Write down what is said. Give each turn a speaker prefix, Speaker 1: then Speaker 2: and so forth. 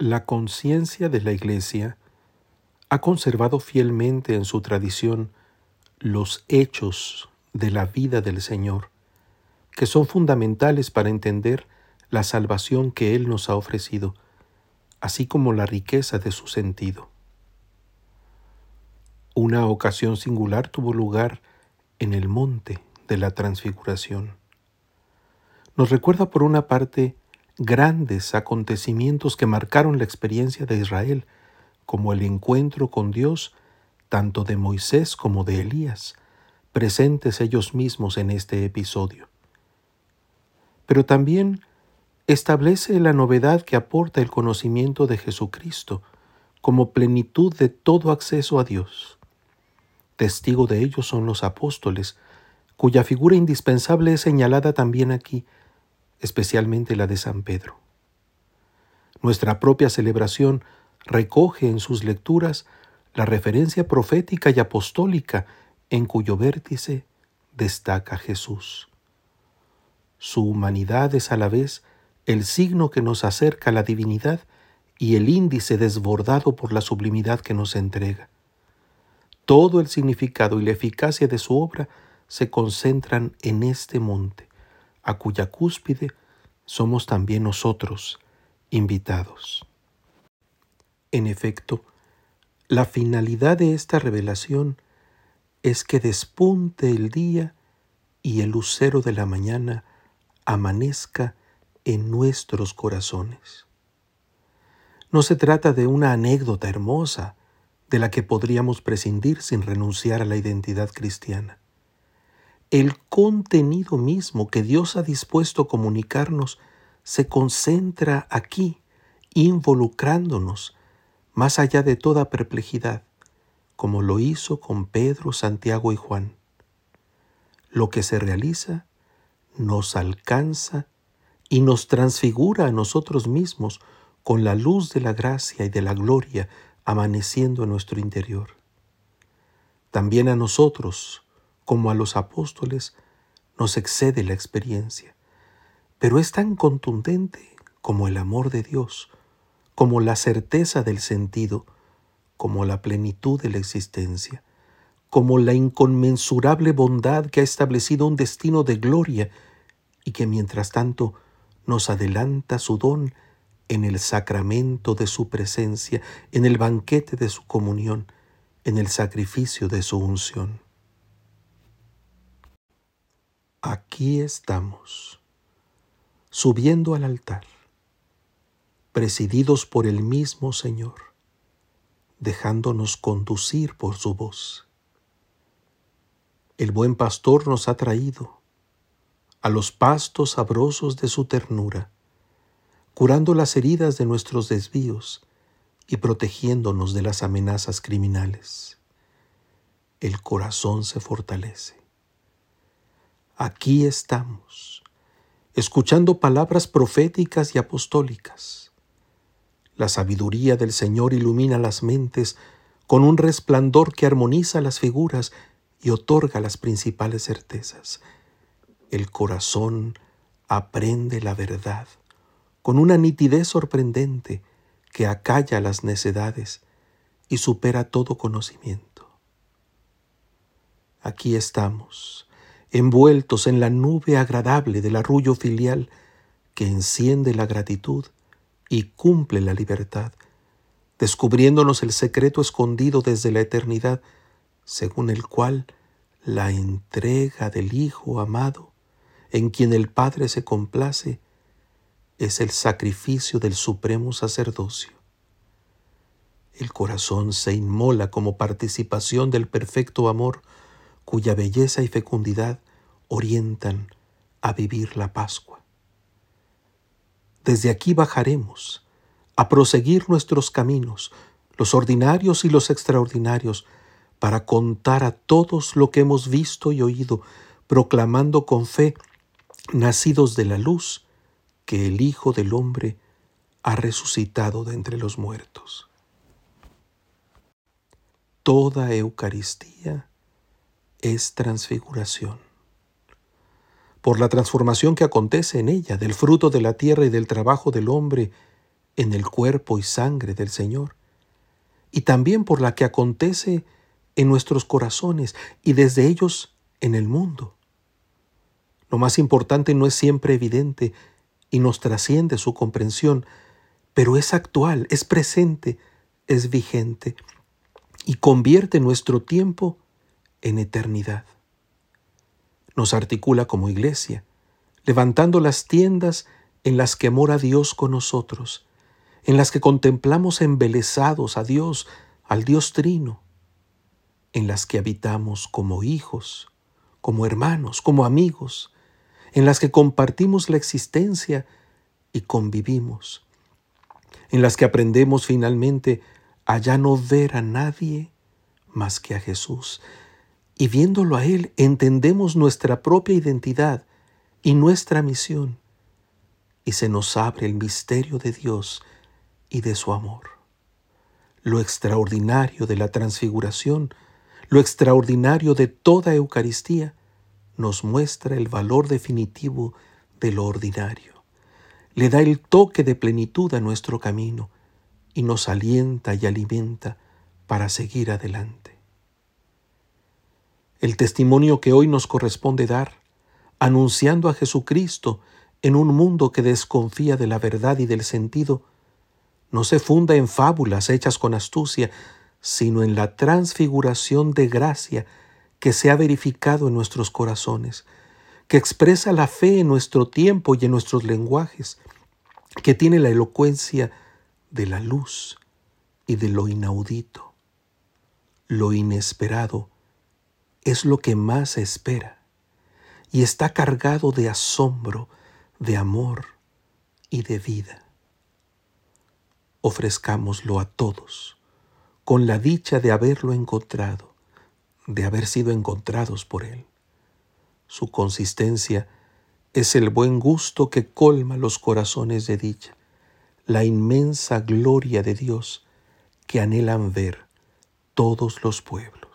Speaker 1: La conciencia de la Iglesia ha conservado fielmente en su tradición los hechos de la vida del Señor, que son fundamentales para entender la salvación que Él nos ha ofrecido, así como la riqueza de su sentido. Una ocasión singular tuvo lugar en el monte de la transfiguración. Nos recuerda por una parte grandes acontecimientos que marcaron la experiencia de Israel, como el encuentro con Dios tanto de Moisés como de Elías, presentes ellos mismos en este episodio. Pero también establece la novedad que aporta el conocimiento de Jesucristo como plenitud de todo acceso a Dios. Testigo de ello son los apóstoles, cuya figura indispensable es señalada también aquí especialmente la de San Pedro. Nuestra propia celebración recoge en sus lecturas la referencia profética y apostólica en cuyo vértice destaca Jesús. Su humanidad es a la vez el signo que nos acerca a la divinidad y el índice desbordado por la sublimidad que nos entrega. Todo el significado y la eficacia de su obra se concentran en este monte, a cuya cúspide somos también nosotros invitados. En efecto, la finalidad de esta revelación es que despunte el día y el lucero de la mañana amanezca en nuestros corazones. No se trata de una anécdota hermosa de la que podríamos prescindir sin renunciar a la identidad cristiana el contenido mismo que Dios ha dispuesto a comunicarnos se concentra aquí, involucrándonos más allá de toda perplejidad, como lo hizo con Pedro, Santiago y Juan. Lo que se realiza nos alcanza y nos transfigura a nosotros mismos con la luz de la gracia y de la gloria amaneciendo en nuestro interior. También a nosotros, como a los apóstoles, nos excede la experiencia, pero es tan contundente como el amor de Dios, como la certeza del sentido, como la plenitud de la existencia, como la inconmensurable bondad que ha establecido un destino de gloria y que mientras tanto nos adelanta su don en el sacramento de su presencia, en el banquete de su comunión, en el sacrificio de su unción. Aquí estamos, subiendo al altar, presididos por el mismo Señor, dejándonos conducir por su voz. El buen pastor nos ha traído a los pastos sabrosos de su ternura, curando las heridas de nuestros desvíos y protegiéndonos de las amenazas criminales. El corazón se fortalece aquí estamos, escuchando palabras proféticas y apostólicas. La sabiduría del Señor ilumina las mentes con un resplandor que armoniza las figuras y otorga las principales certezas. El corazón aprende la verdad con una nitidez sorprendente que acalla las necedades y supera todo conocimiento. Aquí estamos, envueltos en la nube agradable del arrullo filial que enciende la gratitud y cumple la libertad, descubriéndonos el secreto escondido desde la eternidad, según el cual la entrega del Hijo amado, en quien el Padre se complace, es el sacrificio del supremo sacerdocio. El corazón se inmola como participación del perfecto amor cuya belleza y fecundidad orientan a vivir la Pascua. Desde aquí bajaremos a proseguir nuestros caminos, los ordinarios y los extraordinarios, para contar a todos lo que hemos visto y oído, proclamando con fe, nacidos de la luz, que el Hijo del Hombre ha resucitado de entre los muertos. Toda Eucaristía es transfiguración. Por la transformación que acontece en ella, del fruto de la tierra y del trabajo del hombre, en el cuerpo y sangre del Señor, y también por la que acontece en nuestros corazones y desde ellos en el mundo. Lo más importante no es siempre evidente y nos trasciende su comprensión, pero es actual, es presente, es vigente y convierte nuestro tiempo en eternidad. Nos articula como iglesia, levantando las tiendas en las que mora Dios con nosotros, en las que contemplamos embelesados a Dios, al Dios Trino, en las que habitamos como hijos, como hermanos, como amigos, en las que compartimos la existencia y convivimos, en las que aprendemos finalmente a ya no ver a nadie más que a Jesús, y viéndolo a Él entendemos nuestra propia identidad y nuestra misión, y se nos abre el misterio de Dios y de su amor. Lo extraordinario de la transfiguración, lo extraordinario de toda Eucaristía, nos muestra el valor definitivo de lo ordinario. Le da el toque de plenitud a nuestro camino y nos alienta y alimenta para seguir adelante. El testimonio que hoy nos corresponde dar, anunciando a Jesucristo en un mundo que desconfía de la verdad y del sentido, no se funda en fábulas hechas con astucia, sino en la transfiguración de gracia que se ha verificado en nuestros corazones, que expresa la fe en nuestro tiempo y en nuestros lenguajes, que tiene la elocuencia de la luz y de lo inaudito. Lo inesperado es lo que más espera y está cargado de asombro, de amor y de vida. Ofrezcámoslo a todos con la dicha de haberlo encontrado de haber sido encontrados por Él. Su consistencia es el buen gusto que colma los corazones de dicha, la inmensa gloria de Dios que anhelan ver todos los pueblos.